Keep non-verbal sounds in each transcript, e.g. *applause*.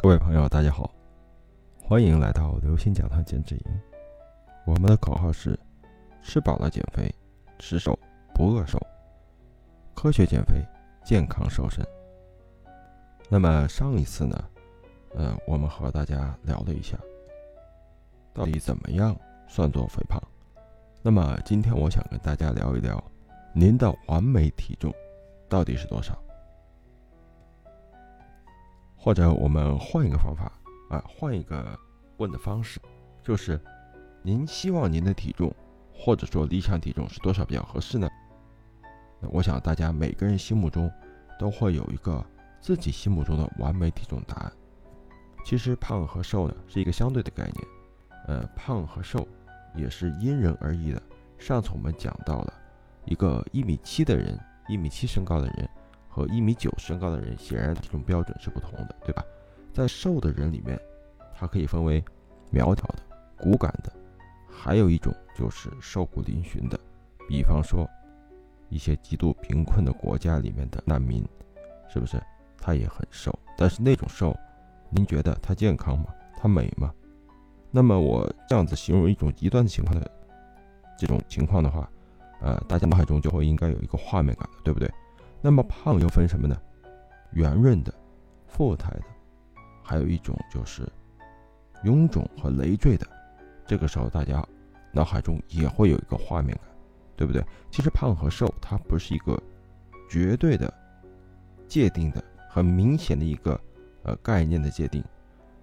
各位朋友，大家好，欢迎来到刘星讲堂减脂营。我们的口号是：吃饱了减肥，吃瘦不饿瘦，科学减肥，健康瘦身。那么上一次呢，呃，我们和大家聊了一下，到底怎么样算作肥胖。那么今天我想跟大家聊一聊，您的完美体重到底是多少？或者我们换一个方法啊，换一个问的方式，就是您希望您的体重或者说理想体重是多少比较合适呢？那我想大家每个人心目中都会有一个自己心目中的完美体重答案。其实胖和瘦呢是一个相对的概念，呃，胖和瘦也是因人而异的。上次我们讲到了一个一米七的人，一米七身高的人。和一米九身高的人，显然体重标准是不同的，对吧？在瘦的人里面，它可以分为苗条的、骨感的，还有一种就是瘦骨嶙峋的。比方说，一些极度贫困的国家里面的难民，是不是他也很瘦？但是那种瘦，您觉得他健康吗？他美吗？那么我这样子形容一种极端的情况的这种情况的话，呃，大家脑海中就会应该有一个画面感，对不对？那么胖又分什么呢？圆润的、富态的，还有一种就是臃肿和累赘的。这个时候大家脑海中也会有一个画面感，对不对？其实胖和瘦它不是一个绝对的界定的、很明显的一个呃概念的界定，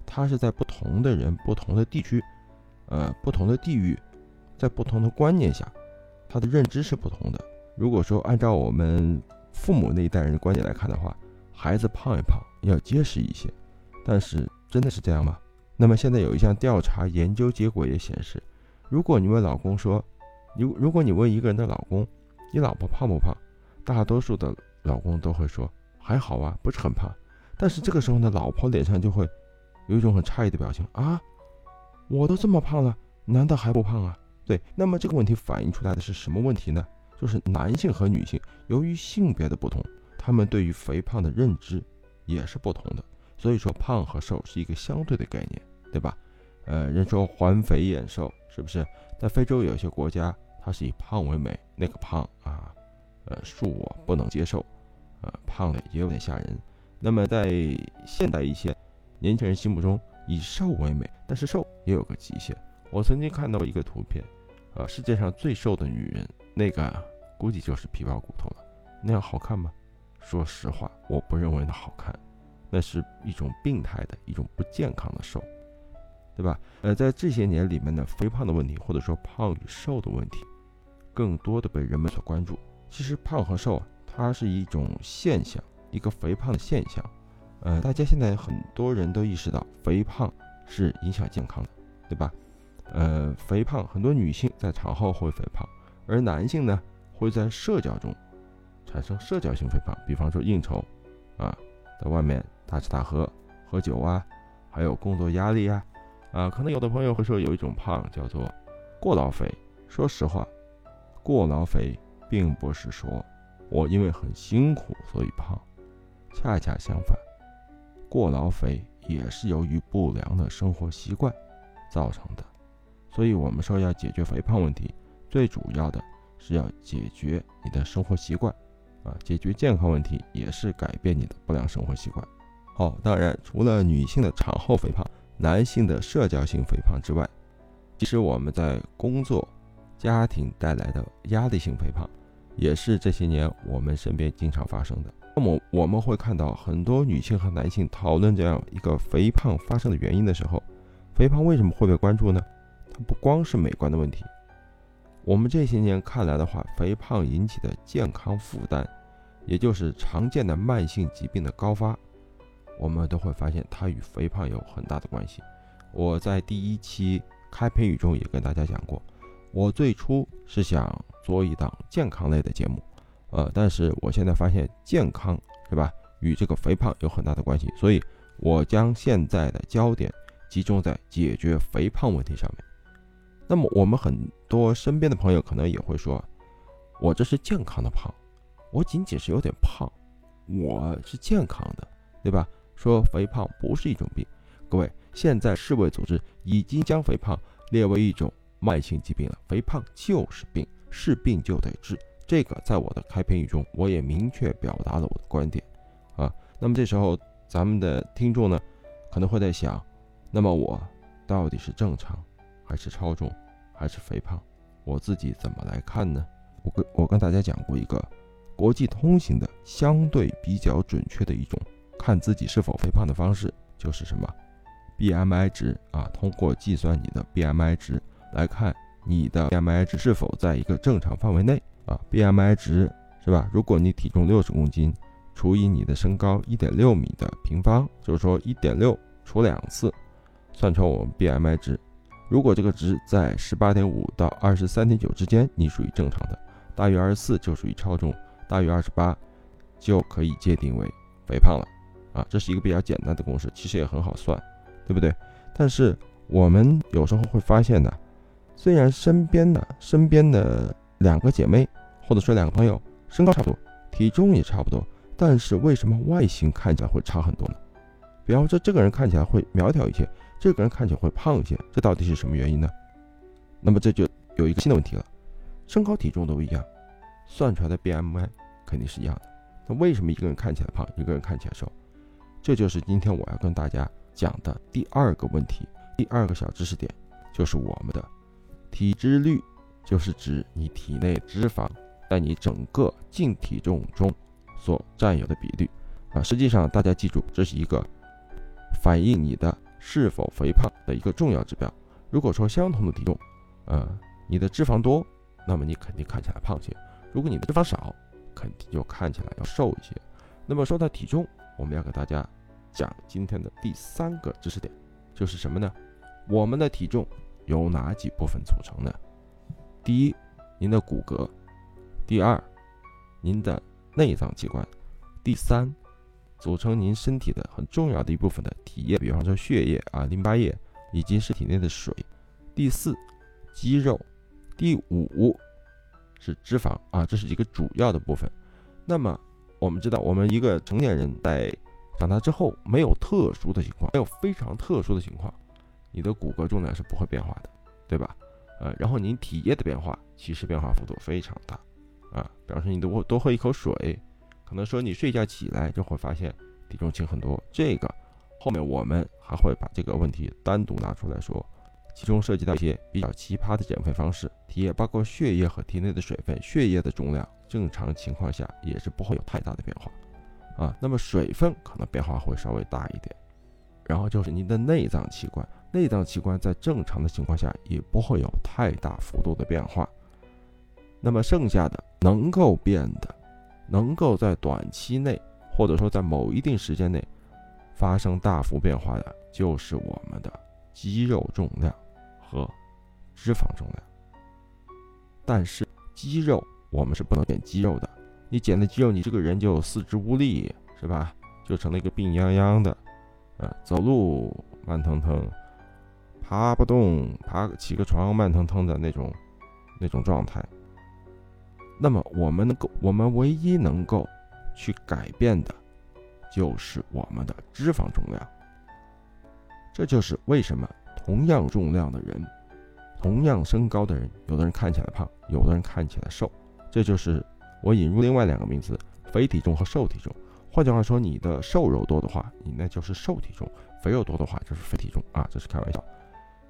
它是在不同的人、不同的地区、呃不同的地域，在不同的观念下，它的认知是不同的。如果说按照我们父母那一代人的观点来看的话，孩子胖一胖要结实一些，但是真的是这样吗？那么现在有一项调查研究结果也显示，如果你问老公说，如如果你问一个人的老公，你老婆胖不胖？大多数的老公都会说还好啊，不是很胖。但是这个时候呢，老婆脸上就会有一种很诧异的表情啊，我都这么胖了，难道还不胖啊？对，那么这个问题反映出来的是什么问题呢？就是男性和女性，由于性别的不同，他们对于肥胖的认知也是不同的。所以说，胖和瘦是一个相对的概念，对吧？呃，人说环肥燕瘦，是不是？在非洲有些国家，它是以胖为美，那个胖啊，呃，恕我不能接受，呃，胖的也有点吓人。那么在现代一些年轻人心目中，以瘦为美，但是瘦也有个极限。我曾经看到一个图片，呃，世界上最瘦的女人。那个估计就是皮包骨头了，那样好看吗？说实话，我不认为那好看，那是一种病态的一种不健康的瘦，对吧？呃，在这些年里面呢，肥胖的问题或者说胖与瘦的问题，更多的被人们所关注。其实胖和瘦啊，它是一种现象，一个肥胖的现象。呃，大家现在很多人都意识到肥胖是影响健康的，对吧？呃，肥胖很多女性在产后会肥胖。而男性呢，会在社交中产生社交性肥胖，比方说应酬，啊，在外面大吃大喝、喝酒啊，还有工作压力啊，啊，可能有的朋友会说有一种胖叫做过劳肥。说实话，过劳肥并不是说我因为很辛苦所以胖，恰恰相反，过劳肥也是由于不良的生活习惯造成的。所以我们说要解决肥胖问题。最主要的是要解决你的生活习惯，啊，解决健康问题也是改变你的不良生活习惯。好，当然除了女性的产后肥胖、男性的社交性肥胖之外，其实我们在工作、家庭带来的压力性肥胖，也是这些年我们身边经常发生的。那么我们会看到很多女性和男性讨论这样一个肥胖发生的原因的时候，肥胖为什么会被关注呢？它不光是美观的问题。我们这些年看来的话，肥胖引起的健康负担，也就是常见的慢性疾病的高发，我们都会发现它与肥胖有很大的关系。我在第一期开篇语中也跟大家讲过，我最初是想做一档健康类的节目，呃，但是我现在发现健康是吧，与这个肥胖有很大的关系，所以我将现在的焦点集中在解决肥胖问题上面。那么我们很多身边的朋友可能也会说，我这是健康的胖，我仅仅是有点胖，我是健康的，对吧？说肥胖不是一种病。各位，现在世卫组织已经将肥胖列为一种慢性疾病了。肥胖就是病，是病就得治。这个在我的开篇语中，我也明确表达了我的观点啊。那么这时候，咱们的听众呢，可能会在想，那么我到底是正常，还是超重，还是肥胖？我自己怎么来看呢？我跟我跟大家讲过一个国际通行的相对比较准确的一种看自己是否肥胖的方式，就是什么？BMI 值啊，通过计算你的 BMI 值来看你的 BMI 值是否在一个正常范围内啊。BMI 值是吧？如果你体重六十公斤，除以你的身高一点六米的平方，就是说一点六除两次，算成我们 BMI 值。如果这个值在十八点五到二十三点九之间，你属于正常的；大于二十四就属于超重；大于二十八就可以界定为肥胖了。啊，这是一个比较简单的公式，其实也很好算。对不对？但是我们有时候会发现呢，虽然身边的身边的两个姐妹或者说两个朋友身高差不多，体重也差不多，但是为什么外形看起来会差很多呢？比方说这个人看起来会苗条一些，这个人看起来会胖一些，这到底是什么原因呢？那么这就有一个新的问题了，身高体重都一样，算出来的 BMI 肯定是一样的，那为什么一个人看起来胖，一个人看起来瘦？这就是今天我要跟大家。讲的第二个问题，第二个小知识点就是我们的体脂率，就是指你体内脂肪在你整个净体重中所占有的比率啊。实际上，大家记住，这是一个反映你的是否肥胖的一个重要指标。如果说相同的体重，呃，你的脂肪多，那么你肯定看起来胖些；如果你的脂肪少，肯定就看起来要瘦一些。那么说到体重，我们要给大家。讲今天的第三个知识点，就是什么呢？我们的体重由哪几部分组成呢？第一，您的骨骼；第二，您的内脏器官；第三，组成您身体的很重要的一部分的体液，比方说血液啊、淋巴液以及是体内的水；第四，肌肉；第五是脂肪啊，这是一个主要的部分。那么我们知道，我们一个成年人在长大之后没有特殊的情况，没有非常特殊的情况，你的骨骼重量是不会变化的，对吧？呃，然后您体液的变化其实变化幅度非常大，啊，比方说你多多喝一口水，可能说你睡觉起来就会发现体重轻很多。这个后面我们还会把这个问题单独拿出来说，其中涉及到一些比较奇葩的减肥方式。体液包括血液和体内的水分，血液的重量正常情况下也是不会有太大的变化。啊，那么水分可能变化会稍微大一点，然后就是您的内脏器官，内脏器官在正常的情况下也不会有太大幅度的变化。那么剩下的能够变的，能够在短期内或者说在某一定时间内发生大幅变化的，就是我们的肌肉重量和脂肪重量。但是肌肉我们是不能减肌肉的。你减了肌肉，你这个人就四肢无力，是吧？就成了一个病殃殃的，呃，走路慢腾腾，爬不动，爬起个床慢腾腾的那种，那种状态。那么我们能够，我们唯一能够去改变的，就是我们的脂肪重量。这就是为什么同样重量的人，同样身高的人，有的人看起来胖，有的人看起来瘦，这就是。我引入另外两个名词：肥体重和瘦体重。换句话说，你的瘦肉多的话，你那就是瘦体重；肥肉多的话，就是肥体重啊，这是开玩笑。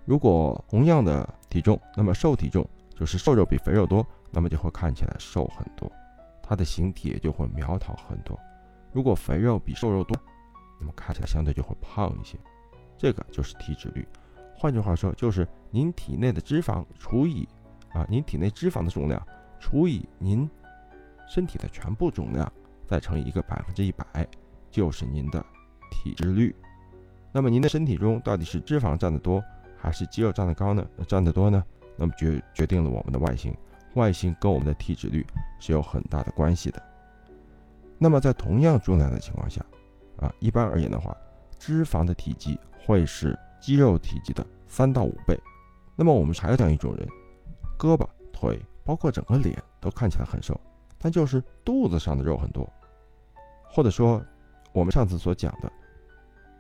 如果同样的体重，那么瘦体重就是瘦肉比肥肉多，那么就会看起来瘦很多，它的形体也就会苗条很多。如果肥肉比瘦肉多，那么看起来相对就会胖一些。这个就是体脂率。换句话说，就是您体内的脂肪除以啊，您体内脂肪的重量除以您。身体的全部重量再乘以一个百分之一百，就是您的体脂率。那么您的身体中到底是脂肪占得多，还是肌肉占得高呢？占得多呢？那么决决定了我们的外形，外形跟我们的体脂率是有很大的关系的。那么在同样重量的情况下，啊，一般而言的话，脂肪的体积会是肌肉体积的三到五倍。那么我们还有这样一种人，胳膊、腿，包括整个脸都看起来很瘦。但就是肚子上的肉很多，或者说我们上次所讲的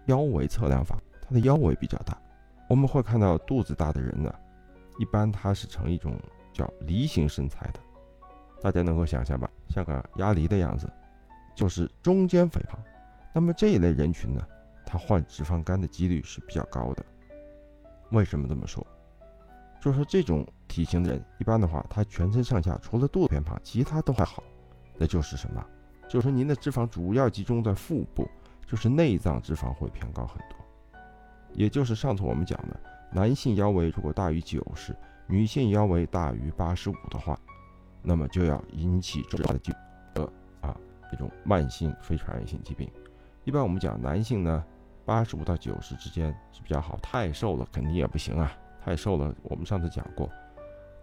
腰围测量法，他的腰围比较大。我们会看到肚子大的人呢，一般他是呈一种叫梨形身材的，大家能够想象吧，像个鸭梨的样子，就是中间肥胖。那么这一类人群呢，他患脂肪肝的几率是比较高的。为什么这么说？就是这种体型的人，一般的话，他全身上下除了肚子偏胖，其他都还好。那就是什么？就是您的脂肪主要集中在腹部，就是内脏脂肪会偏高很多。也就是上次我们讲的，男性腰围如果大于九十，女性腰围大于八十五的话，那么就要引起重大的疾呃啊这种慢性非传染性疾病。一般我们讲男性呢，八十五到九十之间是比较好，太瘦了肯定也不行啊，太瘦了我们上次讲过，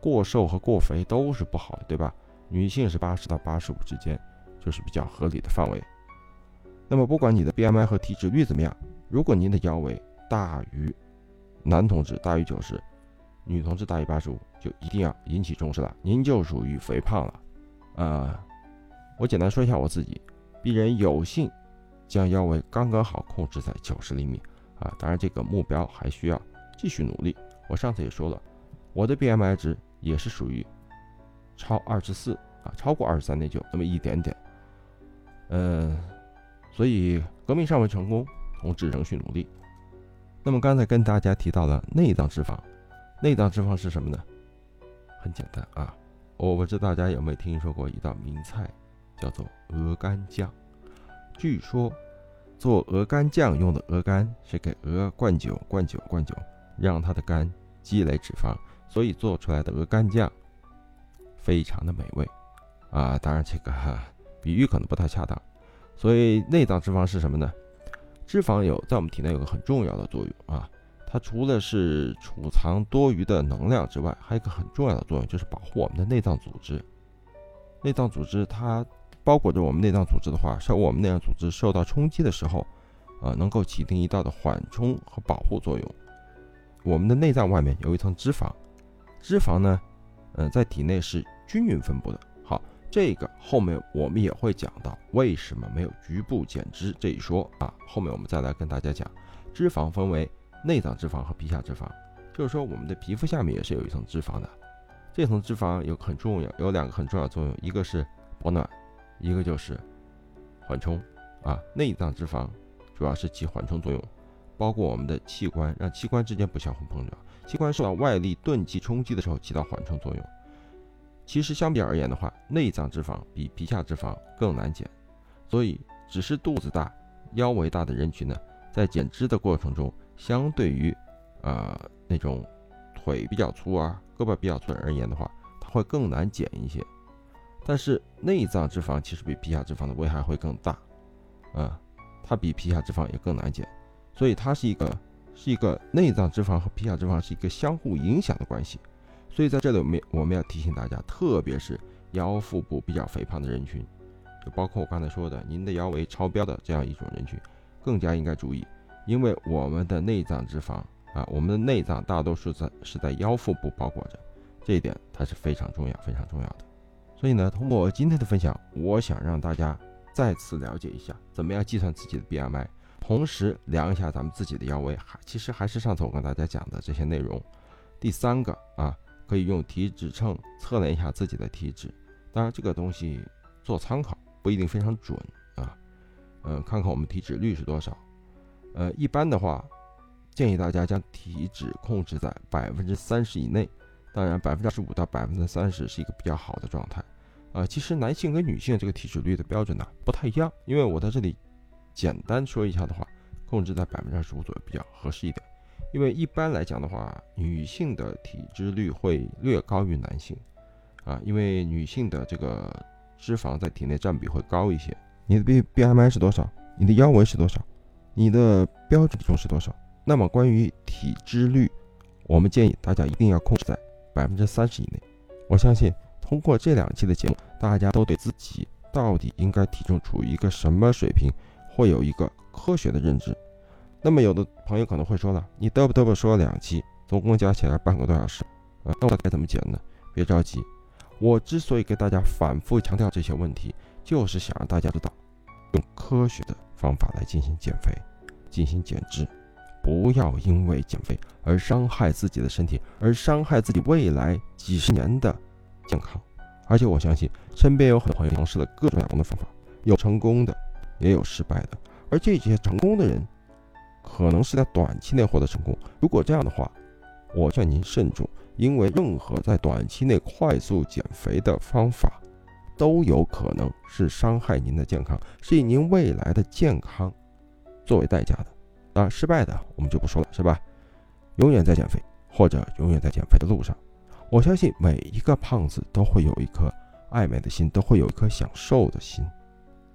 过瘦和过肥都是不好的，对吧？女性是八十到八十五之间，就是比较合理的范围。那么不管你的 BMI 和体脂率怎么样，如果您的腰围大于男同志大于九十，女同志大于八十五，就一定要引起重视了，您就属于肥胖了。啊，我简单说一下我自己，鄙人有幸将腰围刚刚好控制在九十厘米啊，当然这个目标还需要继续努力。我上次也说了，我的 BMI 值也是属于。超二十四啊，超过二十三点九，那么一点点，嗯，所以革命尚未成功，同志仍需努力。那么刚才跟大家提到了内脏脂肪，内脏脂肪是什么呢？很简单啊，我不知道大家有没有听说过一道名菜，叫做鹅肝酱。据说做鹅肝酱用的鹅肝是给鹅灌酒、灌酒、灌酒，让它的肝积累脂肪，所以做出来的鹅肝酱。非常的美味，啊，当然这个哈 *laughs* 比喻可能不太恰当。所以内脏脂肪是什么呢？脂肪有在我们体内有个很重要的作用啊，它除了是储藏多余的能量之外，还有一个很重要的作用就是保护我们的内脏组织。内脏组织它包裹着我们内脏组织的话，受我们内脏组织受到冲击的时候，啊，能够起定一道的缓冲和保护作用。我们的内脏外面有一层脂肪，脂肪呢？嗯，在体内是均匀分布的。好，这个后面我们也会讲到为什么没有局部减脂这一说啊。后面我们再来跟大家讲，脂肪分为内脏脂肪和皮下脂肪，就是说我们的皮肤下面也是有一层脂肪的。这层脂肪有很重要，有两个很重要作用，一个是保暖，一个就是缓冲啊。内脏脂肪主要是起缓冲作用，包括我们的器官，让器官之间不相互碰撞。器官受到外力钝击冲击的时候起到缓冲作用。其实相比而言的话，内脏脂肪比皮下脂肪更难减，所以只是肚子大、腰围大的人群呢，在减脂的过程中，相对于呃那种腿比较粗啊、胳膊比较粗而言的话，它会更难减一些。但是内脏脂肪其实比皮下脂肪的危害会更大，啊，它比皮下脂肪也更难减，所以它是一个。是一个内脏脂肪和皮下脂肪是一个相互影响的关系，所以在这里我们我们要提醒大家，特别是腰腹部比较肥胖的人群，就包括我刚才说的您的腰围超标的这样一种人群，更加应该注意，因为我们的内脏脂肪啊，我们的内脏大多数在是在腰腹部包裹着，这一点它是非常重要非常重要的。所以呢，通过今天的分享，我想让大家再次了解一下怎么样计算自己的 BMI。同时量一下咱们自己的腰围，还其实还是上次我跟大家讲的这些内容。第三个啊，可以用体脂秤测量一下自己的体脂，当然这个东西做参考，不一定非常准啊。嗯，看看我们体脂率是多少。呃，一般的话，建议大家将体脂控制在百分之三十以内。当然，百分之二十五到百分之三十是一个比较好的状态。啊，其实男性跟女性这个体脂率的标准呢不太一样，因为我在这里。简单说一下的话，控制在百分之二十五左右比较合适一点，因为一般来讲的话，女性的体脂率会略高于男性，啊，因为女性的这个脂肪在体内占比会高一些。你的 B B M I 是多少？你的腰围是多少？你的标准体重是多少？那么关于体脂率，我们建议大家一定要控制在百分之三十以内。我相信通过这两期的节目，大家都对自己到底应该体重处于一个什么水平。会有一个科学的认知。那么有的朋友可能会说了，你嘚不嘚不说了两期，总共加起来半个多小时，啊，那我该怎么减呢？别着急，我之所以给大家反复强调这些问题，就是想让大家知道，用科学的方法来进行减肥。进行减脂，不要因为减肥而伤害自己的身体，而伤害自己未来几十年的健康。而且我相信身边有很多朋友尝试了各种各样的方法，有成功的，也有失败的。而这些成功的人，可能是在短期内获得成功。如果这样的话，我劝您慎重，因为任何在短期内快速减肥的方法，都有可能是伤害您的健康，是以您未来的健康作为代价的。啊，失败的我们就不说了，是吧？永远在减肥，或者永远在减肥的路上。我相信每一个胖子都会有一颗爱美的心，都会有一颗想瘦的心。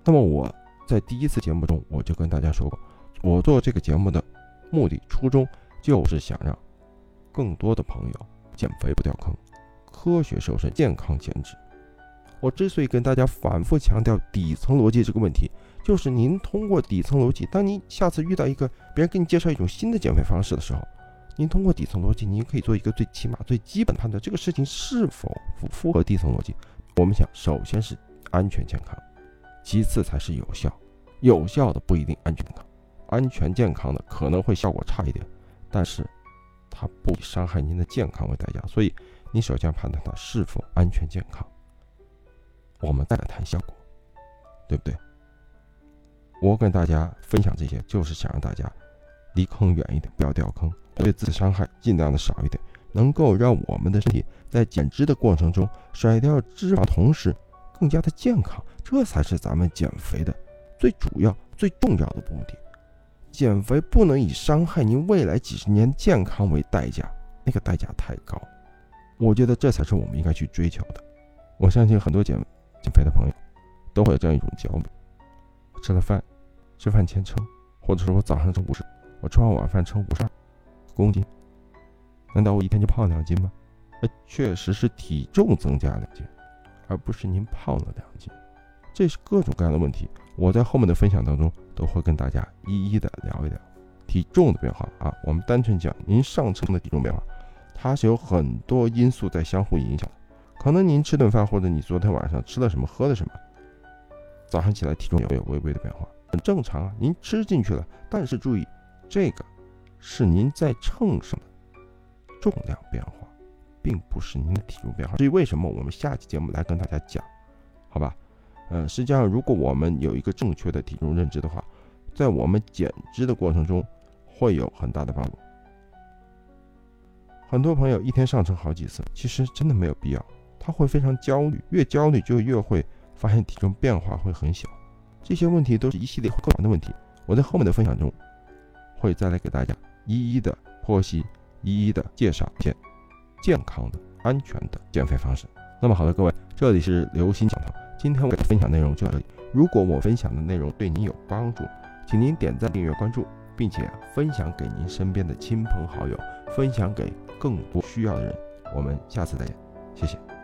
那么我在第一次节目中我就跟大家说过，我做这个节目的目的初衷就是想让更多的朋友减肥不掉坑，科学瘦身，健康减脂。我之所以跟大家反复强调底层逻辑这个问题，就是您通过底层逻辑，当您下次遇到一个别人给你介绍一种新的减肥方式的时候，您通过底层逻辑，您可以做一个最起码、最基本的判断，这个事情是否符符合底层逻辑。我们想，首先是安全健康，其次才是有效。有效的不一定安全健康，安全健康的可能会效果差一点，但是它不以伤害您的健康为代价。所以，你首先判断它是否安全健康。我们再来谈效果，对不对？我跟大家分享这些，就是想让大家离坑远一点，不要掉坑，对自己伤害尽量的少一点，能够让我们的身体在减脂的过程中甩掉脂肪，同时更加的健康，这才是咱们减肥的最主要、最重要的目的。减肥不能以伤害您未来几十年健康为代价，那个代价太高。我觉得这才是我们应该去追求的。我相信很多减。减肥的朋友都会有这样一种焦虑：吃了饭，吃饭前称，或者说我早上称五十，我吃完晚饭称五十二公斤，难道我一天就胖两斤吗？那确实是体重增加两斤，而不是您胖了两斤。这是各种各样的问题，我在后面的分享当中都会跟大家一一的聊一聊体重的变化啊。我们单纯讲您上称的体重变化，它是有很多因素在相互影响。可能您吃顿饭，或者你昨天晚上吃了什么，喝了什么，早上起来体重也有微微的变化，很正常啊。您吃进去了，但是注意，这个是您在秤上的重量变化，并不是您的体重变化。至于为什么，我们下期节目来跟大家讲，好吧？嗯，实际上，如果我们有一个正确的体重认知的话，在我们减脂的过程中会有很大的帮助。很多朋友一天上称好几次，其实真的没有必要。他会非常焦虑，越焦虑就越会发现体重变化会很小。这些问题都是一系列更难的问题。我在后面的分享中会再来给大家一一的剖析，一一的介绍一些健康的、安全的减肥方式。那么好的，各位，这里是刘鑫讲堂，今天我给分享内容就到这里。如果我分享的内容对您有帮助，请您点赞、订阅、关注，并且分享给您身边的亲朋好友，分享给更多需要的人。我们下次再见，谢谢。